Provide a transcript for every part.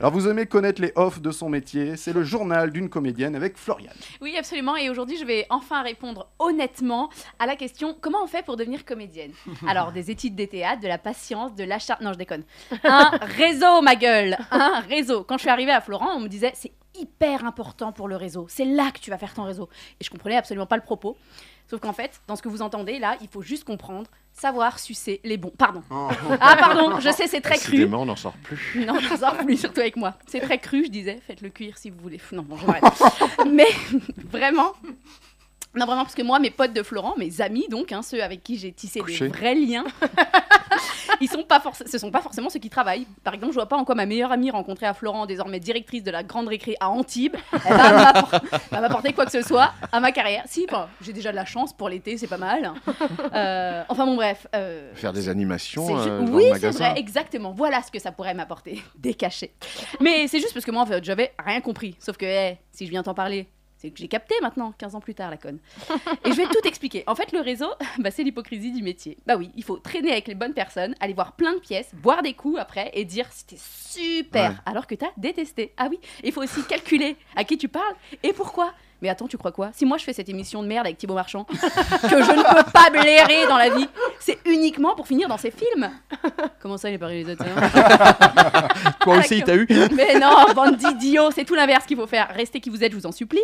Alors vous aimez connaître les offs de son métier, c'est le journal d'une comédienne avec Floriane. Oui, absolument. Et aujourd'hui, je vais enfin répondre honnêtement à la question comment on fait pour devenir comédienne? Alors, des études des théâtres, de la patience, de l'achat. Non, je déconne. Un réseau, ma gueule Un réseau. Quand je suis arrivée à Florent, on me disait c'est hyper important pour le réseau. C'est là que tu vas faire ton réseau. Et je comprenais absolument pas le propos. Sauf qu'en fait, dans ce que vous entendez là, il faut juste comprendre, savoir sucer les bons. Pardon. Oh. Ah, pardon, je sais, c'est très cru. Décidément, on n'en sort plus. Non, on sort plus, surtout avec moi. C'est très cru, je disais. Faites-le cuire si vous voulez. Non, bon, j'arrête. Mais vraiment. Non, vraiment, parce que moi, mes potes de Florent, mes amis, donc, hein, ceux avec qui j'ai tissé Couché. des vrais liens, ils sont pas ce sont pas forcément ceux qui travaillent. Par exemple, je vois pas en quoi ma meilleure amie rencontrée à Florent, désormais directrice de la grande récré à Antibes, elle va m'appor- va m'apporter quoi que ce soit à ma carrière. Si, bon, j'ai déjà de la chance pour l'été, c'est pas mal. Euh, enfin, bon, bref. euh, Faire des animations euh, oui, c'est vrai, exactement. Voilà ce que ça pourrait m'apporter. Des cachets. Mais c'est juste parce que moi, en fait, j'avais rien compris. Sauf que, si je viens t'en parler, c'est que j'ai capté maintenant, 15 ans plus tard, la conne. Et je vais tout expliquer. En fait, le réseau, bah, c'est l'hypocrisie du métier. Bah oui, il faut traîner avec les bonnes personnes, aller voir plein de pièces, boire des coups après et dire c'était super, Ouais. alors que t'as détesté. Ah oui, il faut aussi calculer à qui tu parles et pourquoi. Mais attends, tu crois quoi? Si moi je fais cette émission de merde avec Thibaut Marchand, que je ne peux pas blairer dans la vie, c'est uniquement pour finir dans ces films. Comment ça, il est pas réalisateur? Toi aussi, t'as eu mais non, bande d'idiots, c'est tout l'inverse qu'il faut faire. Restez qui vous êtes, je vous en supplie.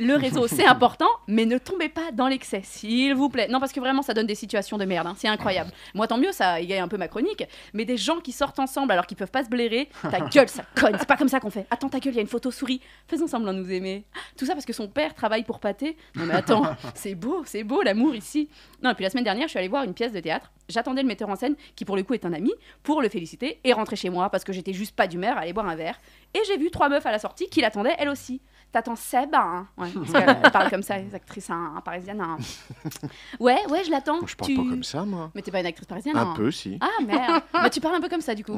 Le réseau, c'est important, mais ne tombez pas dans l'excès, s'il vous plaît. Non, parce que vraiment, ça donne des situations de merde. hein. C'est incroyable. Moi, tant mieux, ça égaye un peu ma chronique. Mais des gens qui sortent ensemble alors qu'ils peuvent pas se blairer, ta gueule, ça conne. C'est pas comme ça qu'on fait. Attends, ta gueule, il y a une photo souris. Faisons semblant de nous aimer. Tout ça parce que son père travaille pour pâté. Non, mais attends, c'est beau, c'est beau l'amour ici. Non, et puis la semaine dernière, je suis allée voir une pièce de théâtre. J'attendais le metteur en scène, qui pour le coup est un ami, pour le féliciter et rentrer chez moi parce que j'étais juste pas d'humeur à aller boire un verre. Et j'ai vu trois meufs à la sortie qui l'attendaient elles aussi. T'attends Seb hein Ouais, parce qu'elle parle comme ça, les actrices hein, parisiennes. hein. Ouais, ouais, je l'attends. Je parle Tu- pas comme ça, moi. Mais t'es pas une actrice parisienne Un hein. peu, si. Ah merde. bah tu parles un peu comme ça du coup.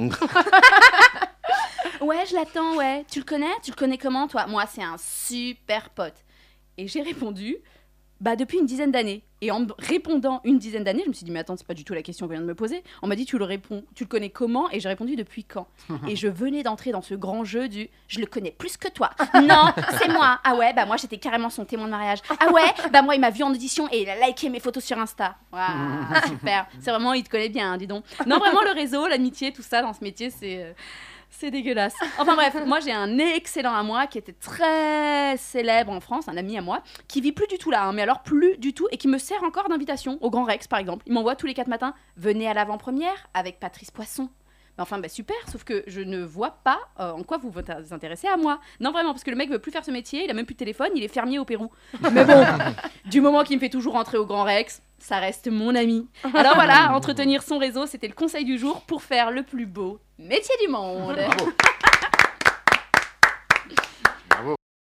ouais, je l'attends, ouais. Tu le connais? Tu le connais comment toi? Moi, c'est un super pote. Et j'ai répondu bah depuis une dizaine d'années. Et en me répondant une dizaine d'années, je me suis dit mais attends, c'est pas du tout la question qu'on vient de me poser. On m'a dit tu le réponds, tu le connais comment? Et j'ai répondu depuis quand? Et je venais d'entrer dans ce grand jeu du je le connais plus que toi. Non, c'est moi. Ah ouais, bah moi j'étais carrément son témoin de mariage. Ah ouais, bah moi il m'a vu en audition et il a liké mes photos sur Insta. Waouh, super. C'est vraiment il te connaît bien, hein, dis donc. Non, vraiment le réseau, l'amitié, tout ça dans ce métier, c'est euh, c'est dégueulasse. Enfin bref, moi j'ai un excellent à moi qui était très célèbre en France, un ami à moi, qui vit plus du tout là, hein, mais alors plus du tout, et qui me sert encore d'invitation au Grand Rex par exemple. Il m'envoie tous les quatre matins, venez à l'avant-première avec Patrice Poisson. Mais enfin, bah super, sauf que je ne vois pas euh, en quoi vous vous intéressez à moi. Non, vraiment, parce que le mec veut plus faire ce métier, il a même plus de téléphone, il est fermier au Pérou. Mais bon, du moment qu'il me fait toujours rentrer au Grand Rex, ça reste mon ami. Alors voilà, entretenir son réseau, c'était le conseil du jour pour faire le plus beau métier du monde. Bravo.